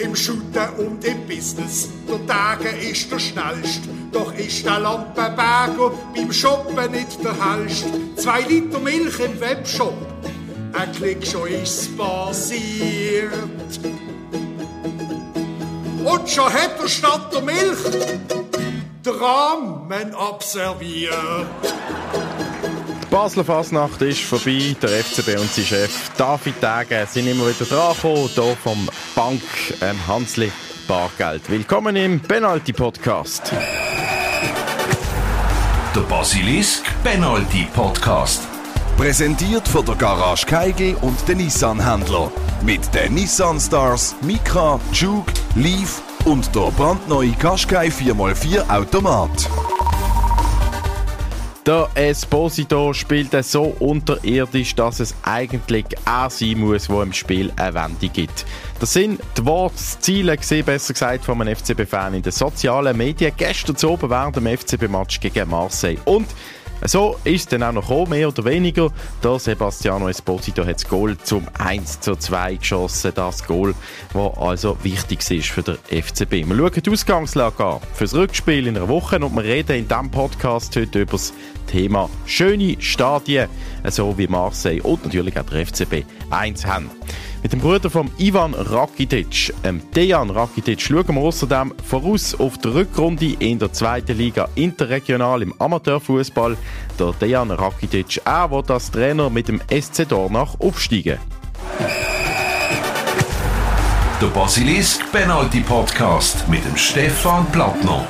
im Shooten und im Business. Der Tage ist der schnellst, doch ist der Lampenberger beim Shoppen nicht der hellst. Zwei Liter Milch im Webshop, ein Klick schon ist passiert. Und schon hat er statt der Milch Dramen observiert. Basler Fasnacht ist vorbei. Der FCB und sein Chef David Tage sind immer wieder dran gekommen, hier vom Bank ähm, Hansli Bargeld. Willkommen im Penalty Podcast. Der Basilisk Penalty Podcast. Präsentiert von der Garage Keigel und den Nissan-Händler. Mit den Nissan Stars, Micra, Juke, Leaf und der brandneue Qashqai 4x4 Automat. Der Esposito spielt so unterirdisch, dass es eigentlich auch sein muss, wo im Spiel eine Wende gibt. Das sind die Wortziele, besser gesagt, von einem FCB-Fan in den sozialen Medien gestern zu oben während dem FCB-Match gegen Marseille. Und so ist es dann auch noch gekommen, mehr oder weniger. Der Sebastiano Esposito hat das Goal zum 1 zu 2 geschossen. Das Goal, das also wichtig ist für den FCB. Wir schauen die Ausgangslage an für das Rückspiel in einer Woche und wir reden in diesem Podcast heute über das Thema schöne Stadien, so wie Marseille und natürlich auch der FCB eins haben. Mit dem Bruder von Ivan Rakitic, ähm, Dejan Rakitic, schauen wir außerdem voraus auf die Rückrunde in der zweiten Liga interregional im Amateurfußball. Der Dejan Rakitic, er wird als Trainer mit dem SC Dornach aufsteigen. Der Basilisk Penalty Podcast mit dem Stefan Plattner.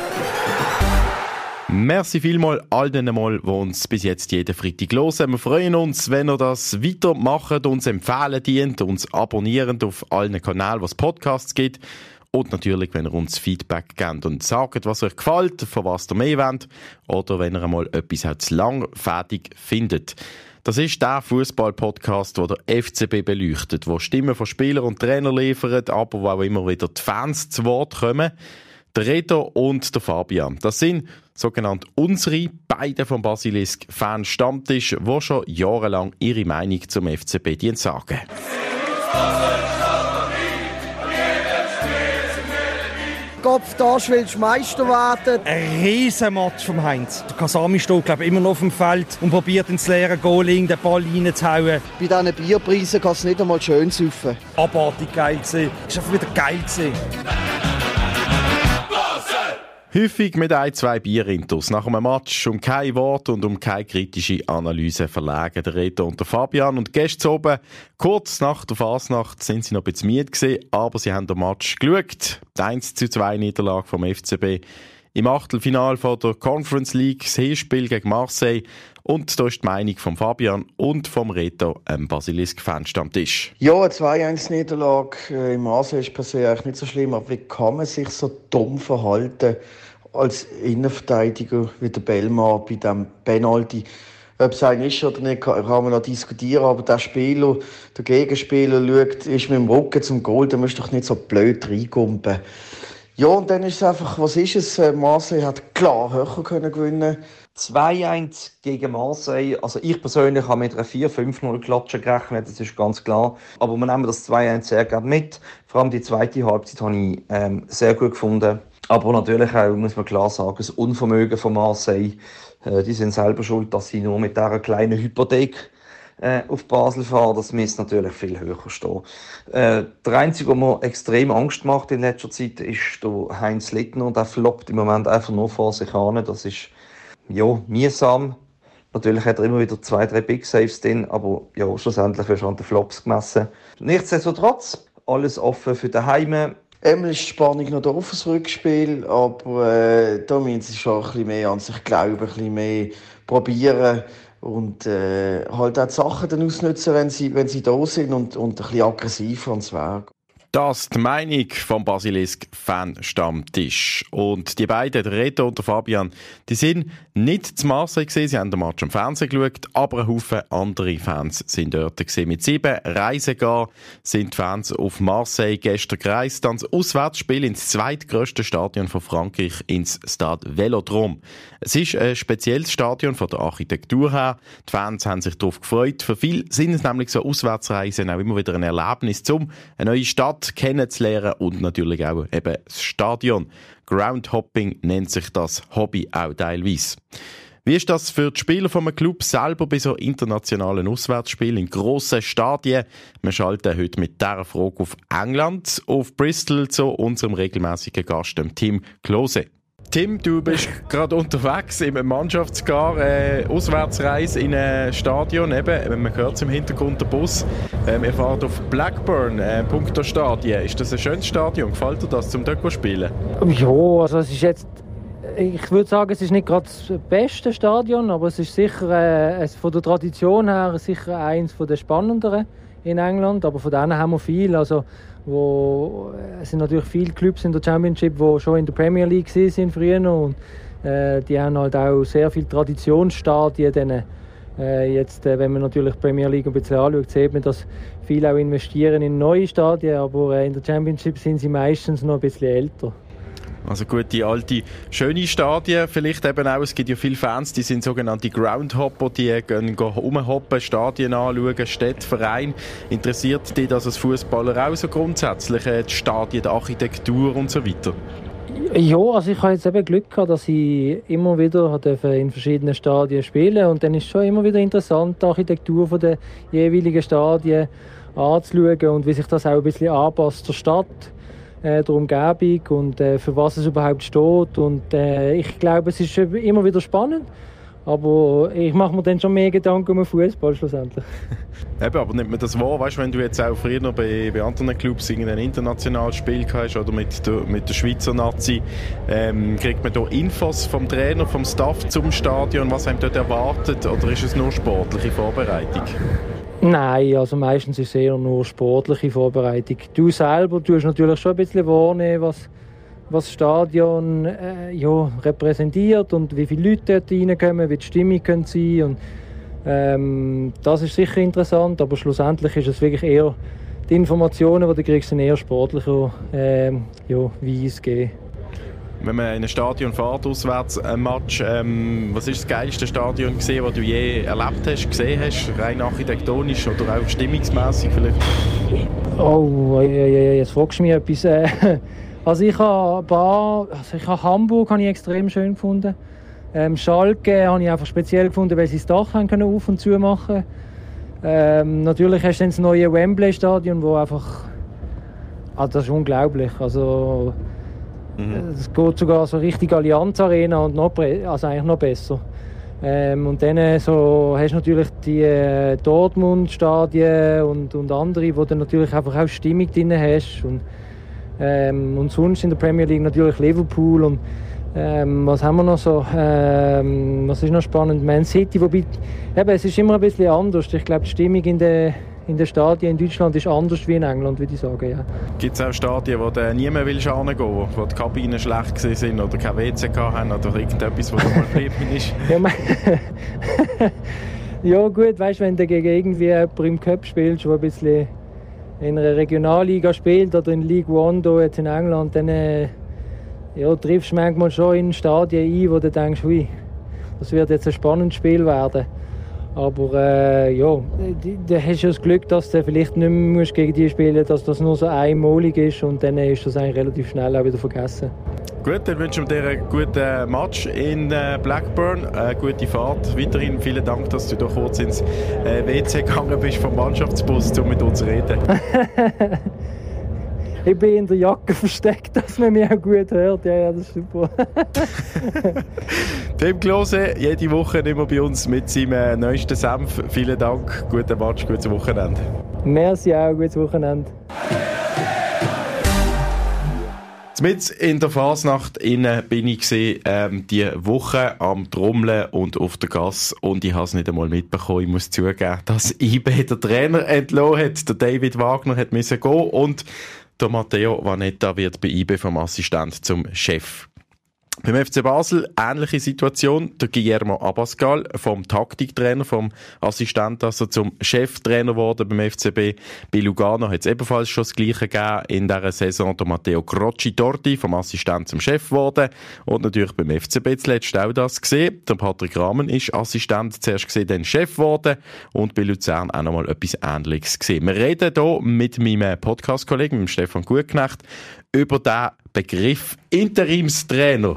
Merci vielmal all denen mal, die uns bis jetzt jeden Freitag hören. Wir freuen uns, wenn ihr das weitermacht, uns empfehlen dient, uns abonnieren auf allen Kanälen, was Podcasts gibt. Und natürlich, wenn ihr uns Feedback gebt und sagt, was euch gefällt, von was ihr mehr wollt, oder wenn ihr einmal etwas zu lang fertig findet. Das ist der Fußball-Podcast, der der FCB beleuchtet, wo Stimmen von Spielern und Trainern liefert, aber wo auch immer wieder die Fans zu Wort kommen. Der Reto und der Fabian. Das sind sogenannt unsere, beide vom Basilisk Fan Stammtisch, die schon jahrelang ihre Meinung zum FCB sagen. Kopf da willst du Meister werden. Ein Riesenmatch vom Heinz. Der Kasami steht glaube immer noch auf dem Feld und probiert ins leere Goaling den Ball reinzuhauen. Bei diesen Bierpreisen kann es nicht einmal schön saufen. Abartig geil gewesen. Es war einfach wieder geil gewesen. Häufig mit ein, zwei Bierintos. Nach einem Match um kein Wort und um keine kritische Analyse verlegen der Reto und der Fabian. Und gestern oben, kurz nach der Fasnacht, sind sie noch ein bisschen müde gewesen, aber sie haben den Match geschaut. Die 1 zu 2 Niederlage vom FCB im Achtelfinal von der Conference League, das Hinspiel gegen Marseille. Und da ist die Meinung von Fabian und vom Reto, einem Basilisk-Fanstammtisch. Ja, eine 2-1-Niederlage äh, im Marseille ist per eigentlich nicht so schlimm, aber wie kann man sich so dumm verhalten als Innenverteidiger wie der Belmar bei diesem Penalty? Ob es ein ist oder nicht, kann man noch diskutieren, aber der Spieler, der Gegenspieler schaut, ist mit dem Rücken zum Goal, musst du doch nicht so blöd reingumpen. Ja, und dann ist es einfach, was ist es? Äh, Marseille hat klar höher können gewinnen 2-1 gegen Marseille. Also ich persönlich habe mit einer 4-5-0 Klatsche gerechnet, das ist ganz klar. Aber wir nehmen das 2-1 sehr gerne mit. Vor allem die zweite Halbzeit habe ich ähm, sehr gut gefunden. Aber natürlich auch, muss man klar sagen, das Unvermögen von Marseille. Äh, die sind selber schuld, dass sie nur mit dieser kleinen Hypothek äh, auf Basel fahren, das müsste natürlich viel höher stehen. Äh, der Einzige, der mir extrem Angst macht in letzter Zeit, ist der Heinz Littner. Der floppt im Moment einfach nur vor sich an. Das ist, ja, mühsam. Natürlich hat er immer wieder zwei, drei Big Saves drin, aber ja, schlussendlich wirst du an den Flops gemessen. Nichtsdestotrotz, alles offen für die Heime. Einmal ist die Spannung noch da auf das Rückspiel, aber äh, da müssen sie schon ein bisschen mehr an sich glauben, ein bisschen mehr probieren und äh, halt auch die Sachen dann ausnutzen, wenn sie, wenn sie da sind und, und ein bisschen aggressiver ans Werk. Das ist die Meinung vom Basilisk Fan-Stammtisch. Und die beiden, der Reto und der Fabian, die sind nicht zu Marseille gesehen. Sie haben den Match am Fernsehen geschaut, aber ein Haufen andere Fans sind dort gesehen. Mit sieben Reisen gar sind die Fans auf Marseille gestern gereist, dann das Auswärtsspiel ins zweitgrößte Stadion von Frankreich, ins Stade Velodrome. Es ist ein spezielles Stadion von der Architektur her. Die Fans haben sich darauf gefreut. Für viele sind es nämlich so Auswärtsreisen auch immer wieder ein Erlebnis, um eine neue Stadt Stadt kennenzulernen und natürlich auch eben das Stadion. Groundhopping nennt sich das Hobby auch teilweise. Wie ist das für die Spieler vom Club selber bei so internationalen Auswärtsspielen in grossen Stadien? Wir schalten heute mit dieser Frage auf England, auf Bristol zu unserem regelmäßigen Gast, dem Tim Klose. Tim, du bist gerade unterwegs im Mannschaftsgar, äh, Auswärtsreise in ein Stadion. Eben, man hört es im Hintergrund, der Bus. Ähm, ihr fahrt auf Blackburn, äh, Punkto Stadion. Ist das ein schönes Stadion? Gefällt dir das, zum dort spielen? Ja, also es ist jetzt ich würde sagen, es ist nicht gerade das beste Stadion, aber es ist sicher äh, von der Tradition her sicher eines der spannenderen in England. Aber von denen haben wir viel. Also wo es sind natürlich viele Clubs in der Championship, die schon in der Premier League sind früher und äh, die haben halt auch sehr viele Traditionsstadien. Denen, äh, jetzt, äh, wenn man natürlich die Premier League ein bisschen anschaut, sieht man, dass viele auch investieren in neue Stadien, aber äh, in der Championship sind sie meistens noch ein bisschen älter. Also gut, die alte, schöne Stadien vielleicht eben auch. Es gibt ja viele Fans, die sind sogenannte Groundhopper, die gehen rumhoppen, Stadien anschauen, Städte, Vereine. Interessiert dich das als Fußballer auch so grundsätzlich, äh, die Stadien, die Architektur und so weiter? Ja, also ich habe jetzt eben Glück gehabt, dass ich immer wieder in verschiedenen Stadien spielen und dann ist es schon immer wieder interessant, die Architektur der jeweiligen Stadien anzuschauen und wie sich das auch ein bisschen anpasst zur Stadt äh, der Umgebung und äh, für was es überhaupt steht. Und äh, ich glaube, es ist immer wieder spannend. Aber ich mache mir dann schon mehr Gedanken um den Fußball schlussendlich. Eben, aber nimmt man das wahr, weißt, wenn du jetzt auch früher bei, bei anderen Clubs ein internationales Spiel hast oder mit der, mit der Schweizer Nazi, ähm, kriegt man da Infos vom Trainer, vom Staff zum Stadion, was einem dort erwartet oder ist es nur sportliche Vorbereitung? Nein, also meistens ist es eher nur sportliche Vorbereitung. Du selber tust natürlich schon ein bisschen wahrnehmen, was, das Stadion äh, ja, repräsentiert und wie viele Leute dort reinkommen, wie die Stimmung können sein und ähm, das ist sicher interessant, aber schlussendlich ist es wirklich eher die Informationen, die du kriegst, sind eher sportlicher ähm, ja, Weise geben wenn man in ein Stadion fährt, auswärts ein Match, ähm, was ist das geilste Stadion gesehen, das du je erlebt hast, gesehen hast, rein architektonisch oder auch stimmungsmäßig vielleicht? Oh, jetzt fragst du mich etwas. Äh, also ich habe paar, also ich habe Hamburg habe ich extrem schön gefunden. Ähm, Schalke habe ich einfach speziell gefunden, weil sie das Dach können auf und zu machen. Ähm, natürlich hast du dann das neue Wembley Stadion, wo einfach, also das ist unglaublich. Also Mhm. Es geht sogar so richtig Allianz Arena und noch, also eigentlich noch besser. Ähm, und dann äh, so, hast du natürlich die äh, Dortmund-Stadien und, und andere, wo du natürlich einfach auch Stimmung drin hast. Und, ähm, und sonst in der Premier League natürlich Liverpool und ähm, was haben wir noch so? Ähm, was ist noch spannend? Man City, wobei eben, es ist immer ein bisschen anders. Ich glaube, die Stimmung in der in den Stadien in Deutschland ist anders wie in England, würde ich sagen. Ja. Gibt es auch Stadien, wo du nie mehr willst hingehen willst, wo die Kabinen schlecht sind oder kein WC haben oder irgendetwas, was mal geblieben ist? ja, ja gut, weißt, wenn du gegen irgendwie jemanden im Cup spielst, der ein bisschen in einer Regionalliga spielt oder in League One hier jetzt in England, dann äh, ja, triffst du manchmal schon in Stadien ein, wo du denkst, ui, das wird jetzt ein spannendes Spiel werden. Aber äh, ja, da hast du das Glück, dass du vielleicht nicht mehr gegen die spielen musst, dass das nur so einmalig ist und dann ist das eigentlich relativ schnell auch wieder vergessen. Gut, dann wünschen wir dir einen guten Match in äh, Blackburn, eine gute Fahrt. Weiterhin vielen Dank, dass du da kurz ins äh, WC gegangen bist vom Mannschaftsbus, um mit uns zu reden. ich bin in der Jacke versteckt, dass man mich auch gut hört. Ja, ja, das ist super. Tim Klose, jede Woche immer bei uns mit seinem äh, neuesten Senf. Vielen Dank, guten Match, gutes Wochenende. Merci auch, gutes Wochenende. Mit in der Fasnacht innen bin ich gesehen, ähm, die Woche am Trommeln und auf der Gas und ich habe es nicht einmal mitbekommen. Ich muss zugeben, dass IB der Trainer entlohnt hat. Der David Wagner hat müssen gehen und der Matteo Vanetta wird bei IB vom Assistent zum Chef. Beim FC Basel ähnliche Situation. Der Guillermo Abascal vom Taktiktrainer, vom Assistent, also zum Cheftrainer geworden beim FCB. Bei Lugano hat es ebenfalls schon das Gleiche gegeben. In dieser Saison der Matteo Crocci Torti vom Assistent zum Chef geworden. Und natürlich beim FCB zuletzt auch das gesehen. Der Patrick Rahmen ist Assistent zuerst gesehen, dann Chef geworden. Und bei Luzern auch nochmal etwas Ähnliches gesehen. Wir reden hier mit meinem Podcast-Kollegen, mit Stefan Gutknecht, über den Begriff Interimstrainer.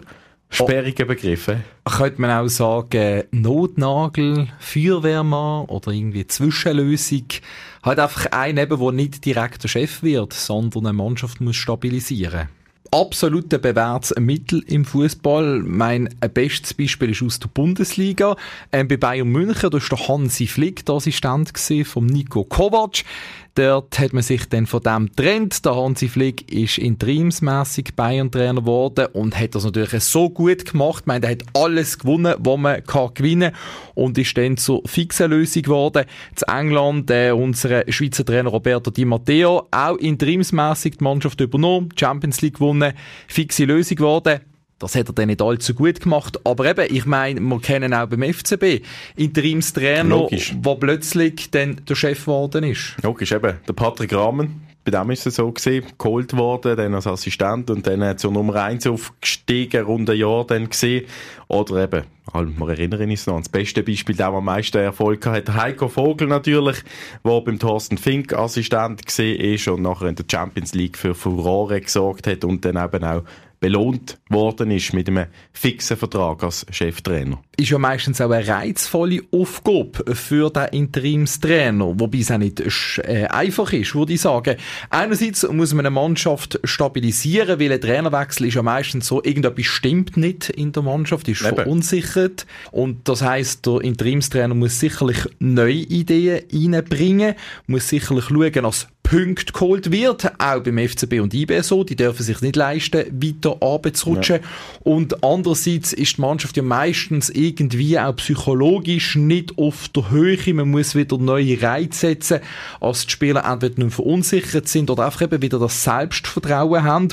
Sperrige Begriffe. Könnte man auch sagen, Notnagel, Feuerwehrmann oder irgendwie Zwischenlösung. Halt einfach ein eben, der nicht direkt der Chef wird, sondern eine Mannschaft muss stabilisieren. Absolut bewährtes Mittel im Fußball. Mein bestes Beispiel ist aus der Bundesliga. Ähm, bei Bayern München, da war der Hansi Flick der Assistent von Nico Kovac. Dort hat man sich dann von dem getrennt. Der Hansi Flick ist interimsmässig Bayern-Trainer geworden und hat das natürlich so gut gemacht. Ich meine, er hat alles gewonnen, was man kann gewinnen und ist dann zur fixen Lösung geworden. Zu England, äh, unser Schweizer Trainer Roberto Di Matteo, auch interimsmässig die Mannschaft übernommen, Champions League gewonnen, fixe Lösung geworden. Das hat er dann nicht allzu gut gemacht. Aber eben, ich meine, wir kennen auch beim FCB Interimstrainer, der plötzlich dann der Chef geworden ist. Logisch, eben. Der Patrick Rahmen, bei dem ist es so gesehen, geholt worden, dann als Assistent und dann zur Nummer 1 aufgestiegen, rund ein Jahr dann gesehen. Oder eben, wir erinnern uns noch an das beste Beispiel, der am meisten Erfolg hat, Heiko Vogel natürlich, der beim Thorsten Fink Assistent gesehen ist und nachher in der Champions League für Furore gesorgt hat und dann eben auch belohnt worden ist mit einem fixen Vertrag als Cheftrainer. Ist ja meistens auch eine reizvolle Aufgabe für den Interimstrainer, wobei es auch nicht äh, einfach ist, würde ich sagen. Einerseits muss man eine Mannschaft stabilisieren, weil ein Trainerwechsel ist ja meistens so, irgendetwas stimmt nicht in der Mannschaft, ist Eben. verunsichert und das heißt, der Interimstrainer muss sicherlich neue Ideen reinbringen, muss sicherlich schauen, dass Punkte geholt wird, auch beim FCB und IB so, die dürfen sich nicht leisten, weiter runterzurutschen. Ja. Und andererseits ist die Mannschaft ja meistens irgendwie auch psychologisch nicht auf der Höhe, man muss wieder neue Reize setzen, als die Spieler entweder nicht verunsichert sind oder einfach eben wieder das Selbstvertrauen haben.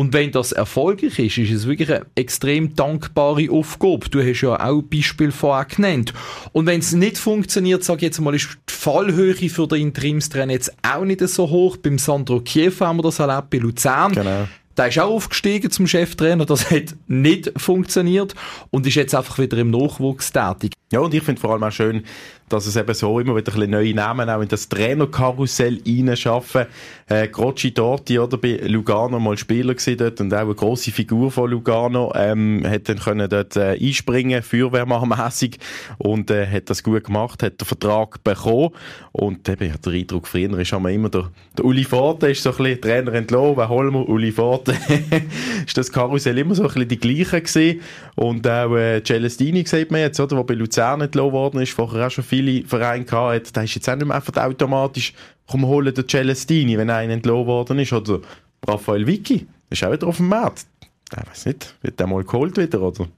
Und wenn das erfolgreich ist, ist es wirklich eine extrem dankbare Aufgabe. Du hast ja auch Beispiel vorher genannt. Und wenn es nicht funktioniert, sage ich jetzt mal, ist die Fallhöhe für den Interimstrainer jetzt auch nicht so hoch. Beim Sandro Kiefer haben wir das erlebt, bei Luzern. Genau. Der ist auch aufgestiegen zum Cheftrainer, das hat nicht funktioniert und ist jetzt einfach wieder im Nachwuchs tätig. Ja, und ich finde vor allem auch schön, dass es eben so immer wieder ein neue Namen auch in das Trainerkarussell reinschaffen. Äh, Grocci Torti, oder, bei Lugano mal Spieler gewesen dort und auch eine grosse Figur von Lugano, ähm, hat dann können dort äh, einspringen, feuerwehrmannmässig und äh, hat das gut gemacht, hat den Vertrag bekommen und eben, ich den Eindruck, früher ist immer der, der Uli Forte ist so ein bisschen Trainer entlohnt, wen holen wir? Uli Forte. ist das Karussell immer so ein bisschen die gleiche gewesen und auch äh, Celestini sieht man jetzt, oder, wo bei Luzern entlohnt worden ist, vorher auch schon viel viele Vereine gehabt da ist jetzt auch nicht mehr einfach automatisch, komm, holen den Celestini, wenn einer entlohnt worden ist, oder Raphael Vicky, ist auch wieder auf dem Markt. Ich weiß nicht, wird der mal geholt wieder, oder?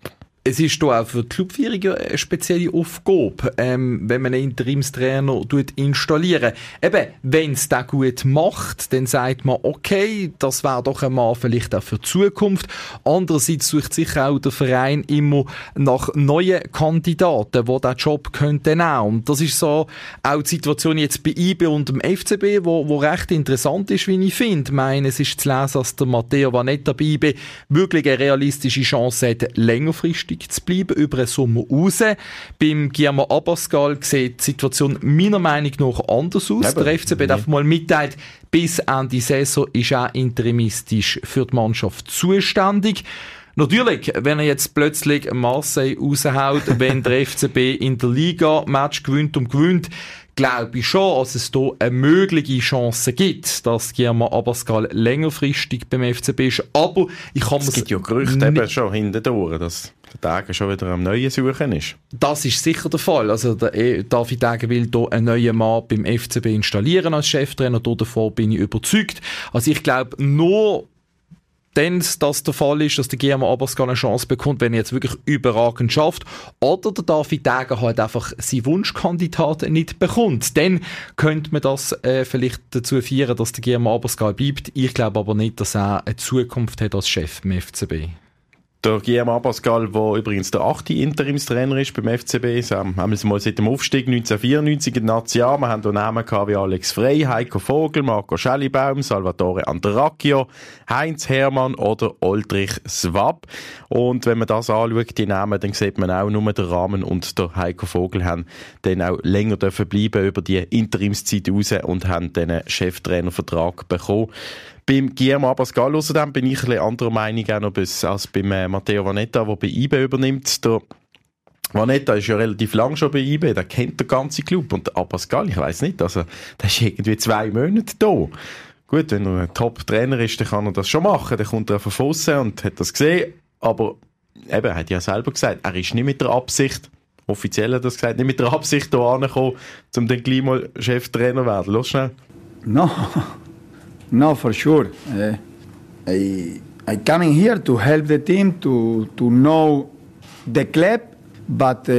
Es ist da auch für die Clubführung eine spezielle Aufgabe, ähm, wenn man einen Interimstrainer installieren. Eben, wenn es das gut macht, dann sagt man, okay, das wäre doch einmal vielleicht auch für die Zukunft. Andererseits sucht sich auch der Verein immer nach neuen Kandidaten, die diesen Job könnten auch. Und das ist so auch die Situation jetzt bei IB und dem FCB, wo, wo recht interessant ist, wie ich finde. Ich meine, es ist zu lesen, dass der Matteo Vanetta bei IB wirklich eine realistische Chance hat, längerfristig günstig zu bleiben über den Sommer raus. Beim Guillermo Abascal sieht die Situation meiner Meinung nach anders aus. Eben. Der FCB darf mal mitteilt, bis Ende Saison ist er interimistisch für die Mannschaft zuständig. Natürlich, wenn er jetzt plötzlich Marseille raushaut, wenn der FCB in der Liga Match gewinnt und gewinnt, glaube ich schon, dass es hier eine mögliche Chance gibt, dass Guillermo Abascal längerfristig beim FCB ist. Aber ich kann Es gibt ja Gerüchte eben schon hintendurch, dass der Tage schon wieder am Neuen suchen ist. Das ist sicher der Fall. Also der e- David Tage will hier einen neuen Mann beim FCB installieren als Cheftrainer. Davon bin ich überzeugt. Also ich glaube, nur dann das der Fall ist, dass der Guillermo Abascal eine Chance bekommt, wenn er jetzt wirklich überragend schafft. Oder der David Degen halt einfach seinen Wunschkandidat nicht bekommt. Dann könnte man das äh, vielleicht dazu führen, dass der Guillermo Abascal bleibt. Ich glaube aber nicht, dass er eine Zukunft hat als Chef im FCB. Der Guillermo Abascal, der übrigens der achte Interimstrainer ist beim FCB, haben wir mal seit dem Aufstieg 1994 in National. Wir haben hier Namen gehabt wie Alex Frey, Heiko Vogel, Marco Schellibaum, Salvatore Antaracchio, Heinz Hermann oder Oldrich Swab. Und wenn man das anschaut, die Namen, dann sieht man auch nur der Rahmen und der Heiko Vogel haben dann auch länger dürfen bleiben über die Interimszeit raus und haben dann einen Cheftrainervertrag bekommen. Beim Guillermo Abascal außerdem bin ich ein anderer Meinung noch als beim äh, Matteo Vanetta, der bei IBE übernimmt. Der Vanetta ist ja relativ lang schon bei IBE, der kennt den ganzen Club. Und Abascal, ich weiß nicht, also der ist irgendwie zwei Monate da. Gut, wenn er ein Top-Trainer ist, dann kann er das schon machen. Dann kommt er von außen und hat das gesehen. Aber eben, er hat ja selber gesagt, er ist nicht mit der Absicht, offiziell hat er das gesagt, nicht mit der Absicht hier angekommen, um dann gleich mal Cheftrainer zu werden. Los schnell. No, No, for sure. Uh, I I coming here to help the team to to know the club, but uh,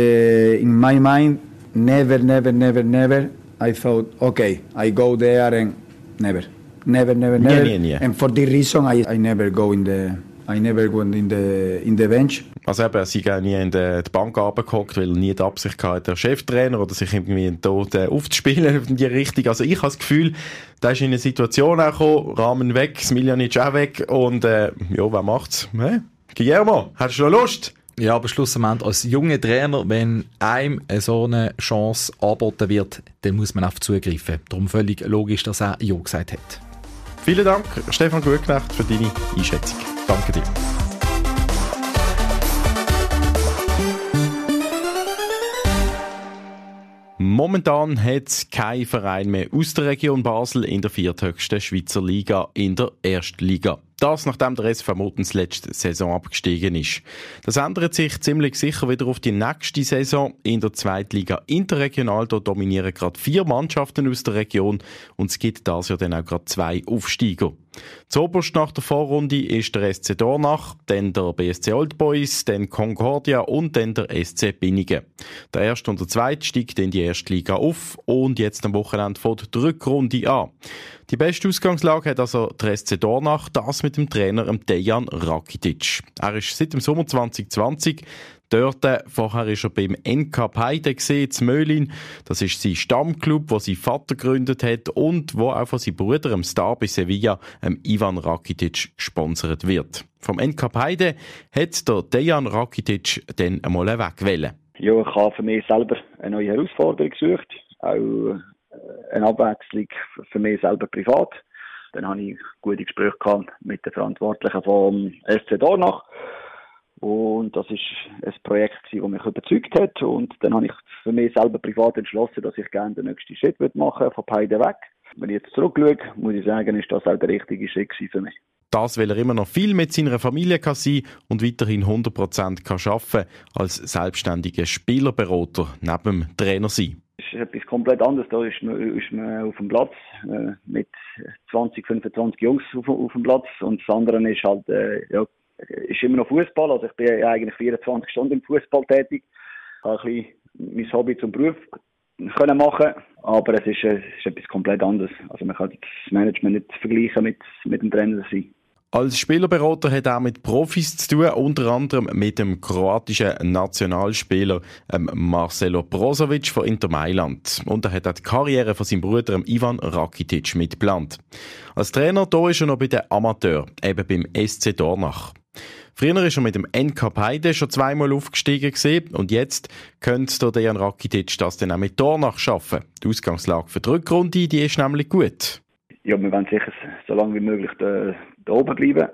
in my mind, never, never, never, never. I thought, okay, I go there and never, never, never, never. Yeah, yeah, yeah. And for this reason, I, I never go in the I never went in the in the bench. Also eben, sie gehen nie in die, Bank runtergehockt, weil er nie die Absicht hatte, der Cheftrainer oder sich irgendwie dort äh, aufzuspielen in die Richtung. Also ich habe das Gefühl, da ist in eine Situation auch gekommen, Rahmen weg, Smiljanic auch weg und äh, ja, wer macht's? Hä? Guillermo, hast du noch Lust? Ja, aber schlussendlich als junger Trainer, wenn einem so eine Chance angeboten wird, dann muss man auf zugreifen. Darum völlig logisch, dass er Ja gesagt hat. Vielen Dank, Stefan Gutknecht, für deine Einschätzung. Danke dir. Momentan hat es kein Verein mehr aus der Region Basel in der vierthöchsten Schweizer Liga in der Erstliga. Das, nachdem der SV Mutens letzte Saison abgestiegen ist. Das ändert sich ziemlich sicher wieder auf die nächste Saison. In der Zweitliga Interregional da dominieren gerade vier Mannschaften aus der Region und es gibt das ja dann auch gerade zwei Aufsteiger. Zoberst nach der Vorrunde ist der SC Dornach, dann der BSC Old Boys, dann Concordia und dann der SC Binnigen. Der erste und der zweite steigt in die erste Liga auf und jetzt am Wochenende fängt die Rückrunde an. Die beste Ausgangslage hat also der SC Dornach, das mit dem Trainer Dejan Rakitic. Er ist seit dem Sommer 2020 dort. Vorher ist er beim NK gesehen, in Möhlin. Das ist sein Stammclub, wo sein Vater gegründet hat und wo auch von seinem Bruder, dem Star bei Sevilla, ähm, Ivan Rakitic, gesponsert wird. Vom NK Peide hat der Dejan Rakitic dann einmal wegwählen. Ja, ich habe für mich selber eine neue Herausforderung gesucht. Auch äh, eine Abwechslung für mich selber privat. Dann habe ich gute Gespräche mit den Verantwortlichen vom SC Dornach. Und das ist ein Projekt, das mich überzeugt hat. Und dann habe ich für mich selber privat entschlossen, dass ich gerne den nächsten Schritt machen von beiden weg. Wenn ich jetzt zurückschaue, muss ich sagen, ist das auch der richtige Schritt für mich. Das, weil er immer noch viel mit seiner Familie kann sein und weiterhin 100% kann arbeiten als selbstständiger Spielerberater neben dem Trainer sein. Das ist etwas komplett anderes. Da ist man, ist man auf dem Platz äh, mit 20, 25 Jungs auf, auf, dem Platz und das andere ist halt äh, ja, ist immer noch Fußball. Also ich bin eigentlich 24 Stunden im Fußball tätig. Ich habe ein bisschen mein Hobby zum Beruf können machen, aber es ist, es ist etwas komplett anderes. Also man kann das Management nicht vergleichen mit, mit dem Trainer sein. Als Spielerberater hat er mit Profis zu tun, unter anderem mit dem kroatischen Nationalspieler ähm, Marcelo Brozovic von Inter Mailand. Und er hat auch die Karriere von seinem Bruder Ivan Rakitic mitgeplant. Als Trainer da ist er noch bei den Amateuren, eben beim SC Dornach. Früher ist er mit dem NK Heide schon zweimal aufgestiegen gewesen, und jetzt könnte der Dejan Rakitic das dann auch mit Dornach schaffen. Die Ausgangslage für die Rückrunde, die ist nämlich gut. Ja, wir wollen sicher so lange wie möglich da, da oben bleiben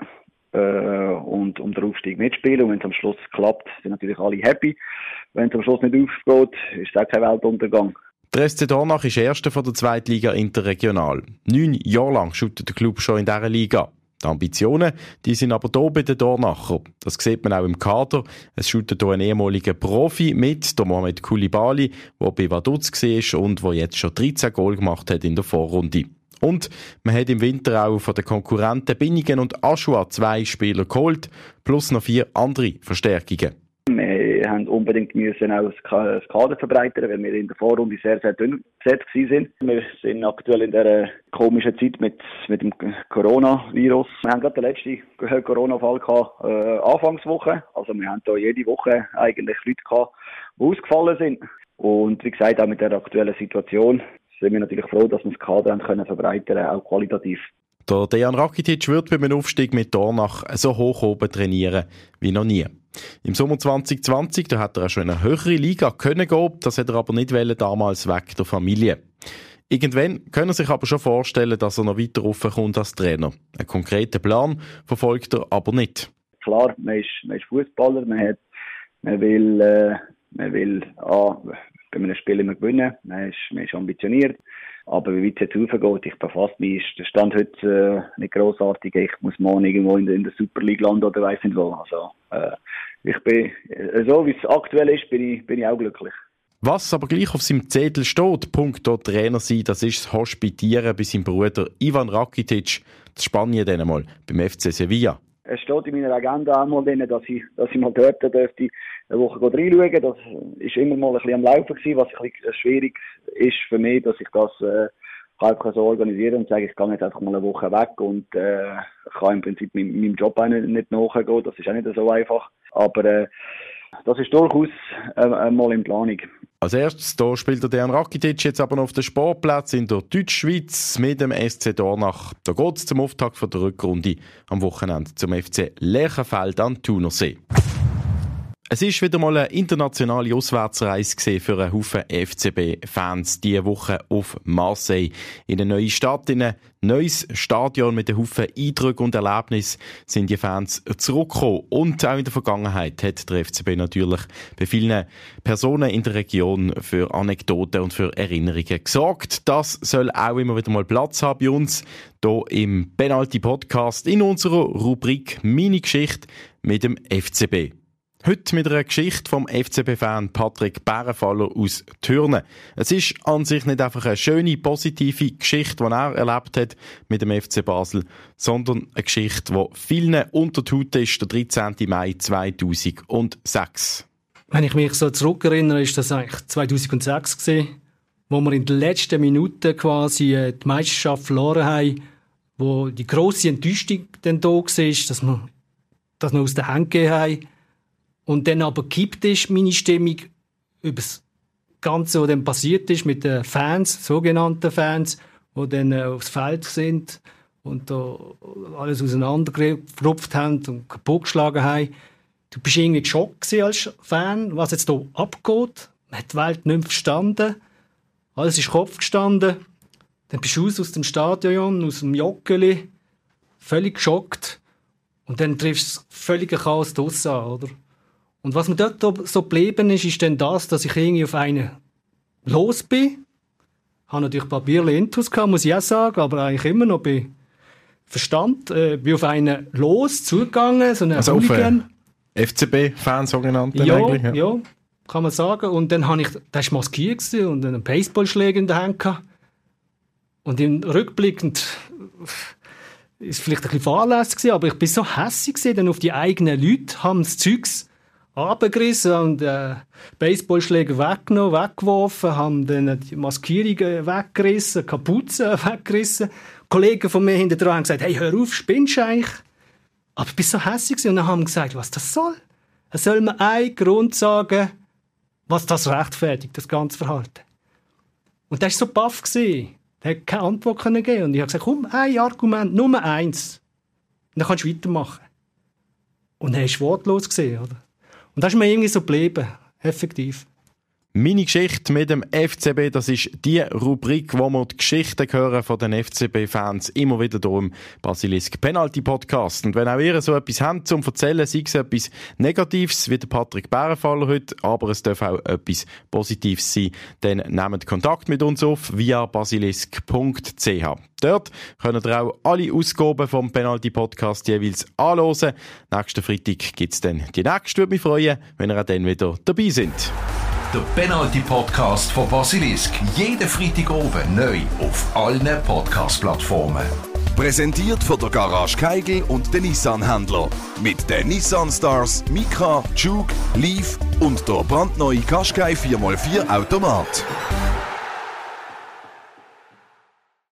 äh, und um den Aufstieg mitspielen. Und wenn es am Schluss klappt, sind natürlich alle happy. Wenn es am Schluss nicht aufgeht, ist es auch kein Weltuntergang. Der SC Dornach ist Erster von der Zweitliga Interregional. Neun Jahre lang shootet der Club schon in dieser Liga. Die Ambitionen, die sind aber hier bei den Dornacher. Das sieht man auch im Kader. Es shootet hier ein ehemaliger Profi mit, der Mohamed Koulibaly, der bei Vaduz war und der jetzt schon 13 Goal gemacht hat in der Vorrunde. Und man hat im Winter auch von den Konkurrenten Binnigen und Aschua zwei Spieler geholt, plus noch vier andere Verstärkungen. Wir haben unbedingt müssen auch das Kader verbreitern, weil wir in der Vorrunde sehr, sehr dünn besetzt sind. Wir sind aktuell in der komischen Zeit mit, mit dem Coronavirus. Wir haben gerade den letzten Corona-Fall gehabt, äh, Anfangswoche. Also wir haben da jede Woche eigentlich Leute gehabt, die ausgefallen sind. Und wie gesagt, auch mit der aktuellen Situation sind wir natürlich froh, dass wir das Kader haben können verbreitern, auch qualitativ. Der Dejan Rakitic wird beim Aufstieg mit Dornach so hoch oben trainieren wie noch nie. Im Sommer 2020 da hat er auch schon in eine höhere Liga können gehen, das hat er aber nicht wollen, damals weg der Familie. Irgendwann können sich aber schon vorstellen, dass er noch weiter raufkommt als Trainer. Einen konkreten Plan verfolgt er aber nicht. Klar, man ist, man ist Fußballer, man, man will, äh, man will ah, bei einem Spiel immer gewinnen, man ist, man ist ambitioniert. Aber wie weit es jetzt raufgeht, ich befasse mich, der Stand heute äh, nicht grossartig. Ich muss morgen irgendwo in der, in der Super League landen oder weiss nicht wo. Also, äh, ich bin, äh, so wie es aktuell ist, bin ich, bin ich auch glücklich. Was aber gleich auf seinem Zettel steht, Punkt dort Trainer sein, das ist das Hospitieren bei seinem Bruder Ivan Rakitic, das Spanien dann mal beim FC Sevilla. Es steht in meiner Agenda einmal drin, dass ich, dass ich mal dort dürfte eine Woche reinschauen. Das ist immer mal ein bisschen am Laufen gewesen, was ein bisschen schwierig ist für mich, dass ich das äh, halb so organisieren und sage, ich gehe jetzt einfach mal eine Woche weg und äh, kann im Prinzip meinem, meinem Job auch nicht, nicht nachgehen. Das ist auch nicht so einfach. Aber äh, das ist durchaus äh, mal in Planung. Als erstes hier spielt der Dejan Rakitic jetzt aber noch auf dem Sportplatz in der Deutschschweiz mit dem SC Dornach. Da geht es zum Auftakt von der Rückrunde am Wochenende zum FC Lerchenfeld an Thunersee. Es ist wieder mal eine internationale Auswärtsreise für einen Haufen FCB-Fans diese Woche auf Marseille. In eine neue Stadt, in ein neues Stadion mit einem Haufen Eindrücken und Erlebnissen sind die Fans zurückgekommen. Und auch in der Vergangenheit hat der FCB natürlich bei vielen Personen in der Region für Anekdoten und für Erinnerungen gesorgt. Das soll auch immer wieder mal Platz haben bei uns hier im Penalty Podcast in unserer Rubrik Mini Geschichte mit dem FCB. Heute mit einer Geschichte vom FCB-Fan Patrick Bärenfaller aus Thürnen. Es ist an sich nicht einfach eine schöne, positive Geschichte, die er erlebt hat mit dem FC Basel, sondern eine Geschichte, die vielen unter die Haut ist, der 13. Mai 2006. Wenn ich mich so zurückerinnere, ist das eigentlich 2006 gewesen, wo wir in den letzten Minuten quasi äh, die Meisterschaft verloren haben, wo die grosse Enttäuschung dann da war, dass wir, dass wir aus der Hand gegeben haben und dann aber kippt ist meine Stimmung über das Ganze, was dann passiert ist mit den Fans, sogenannten Fans, die dann äh, aufs Feld sind und da alles auseinandergerupft haben und kaputt geschlagen haben. Du bist irgendwie geschockt als Fan, was jetzt hier abgeht. Man hat die Welt nicht verstanden. Alles ist Kopf gestanden. Dann bist du raus aus dem Stadion, aus dem Joggeli, völlig geschockt. Und dann triffst du das völlige Chaos draussen an, oder? Und was mir dort so geblieben ist, ist dann das, dass ich irgendwie auf einen los bin. Ich hatte natürlich ein paar Bierchen Intus gehabt, muss ich auch sagen, aber eigentlich immer noch bei Verstand. Äh, bin auf einen los zugegangen, so einen also Hooligan. FCB-Fan sogenannten ja, eigentlich. Ja. ja, kann man sagen. Und dann habe ich, das war maskiert und einen Baseballschläger in der Hand gehabt. Und im rückblickend ist vielleicht ein bisschen fahrlässig aber ich bin so hässlich dann auf die eigenen Leute, haben das Zeugs abgerissen und äh, Baseballschläger weggenommen, weggeworfen, haben dann die Maskierungen weggerissen, Kapuzen weggerissen. Kollegen von mir hinter dran haben gesagt, hey, hör auf, spinnst du eigentlich? Aber ich bin so hässlich und dann haben gesagt, was das soll. Es soll mir einen Grund sagen, was das rechtfertigt, das ganze Verhalten. Und der war so baff. Der hat keine Antwort geben Und ich habe gesagt, komm, ein Argument, nur eins. Und dann kannst du weitermachen. Und er ist wortlos oder? Und das ist mir irgendwie so geblieben, effektiv. Meine Geschichte mit dem FCB, das ist die Rubrik, wo wir die Geschichten hören von den FCB-Fans immer wieder hier im Basilisk Penalty Podcast. Und wenn auch ihr so etwas habt zum Erzählen, sei es etwas Negatives, wie der Patrick Bärenfaller heute, aber es darf auch etwas Positives sein, dann nehmt Kontakt mit uns auf via basilisk.ch. Dort könnt ihr auch alle Ausgaben vom Penalty Podcast jeweils anhören. Nächsten Freitag gibt es dann die nächste. Würde mich freuen, wenn ihr auch dann wieder dabei seid. Der Penalty Podcast von Basilisk. Jeden Freitag oben neu auf allen Podcast-Plattformen. Präsentiert von der Garage Keigel und den Nissan-Händler. Mit den Nissan Stars, Micra, Juke, Leaf und der brandneue Qashqai 4x4 Automat.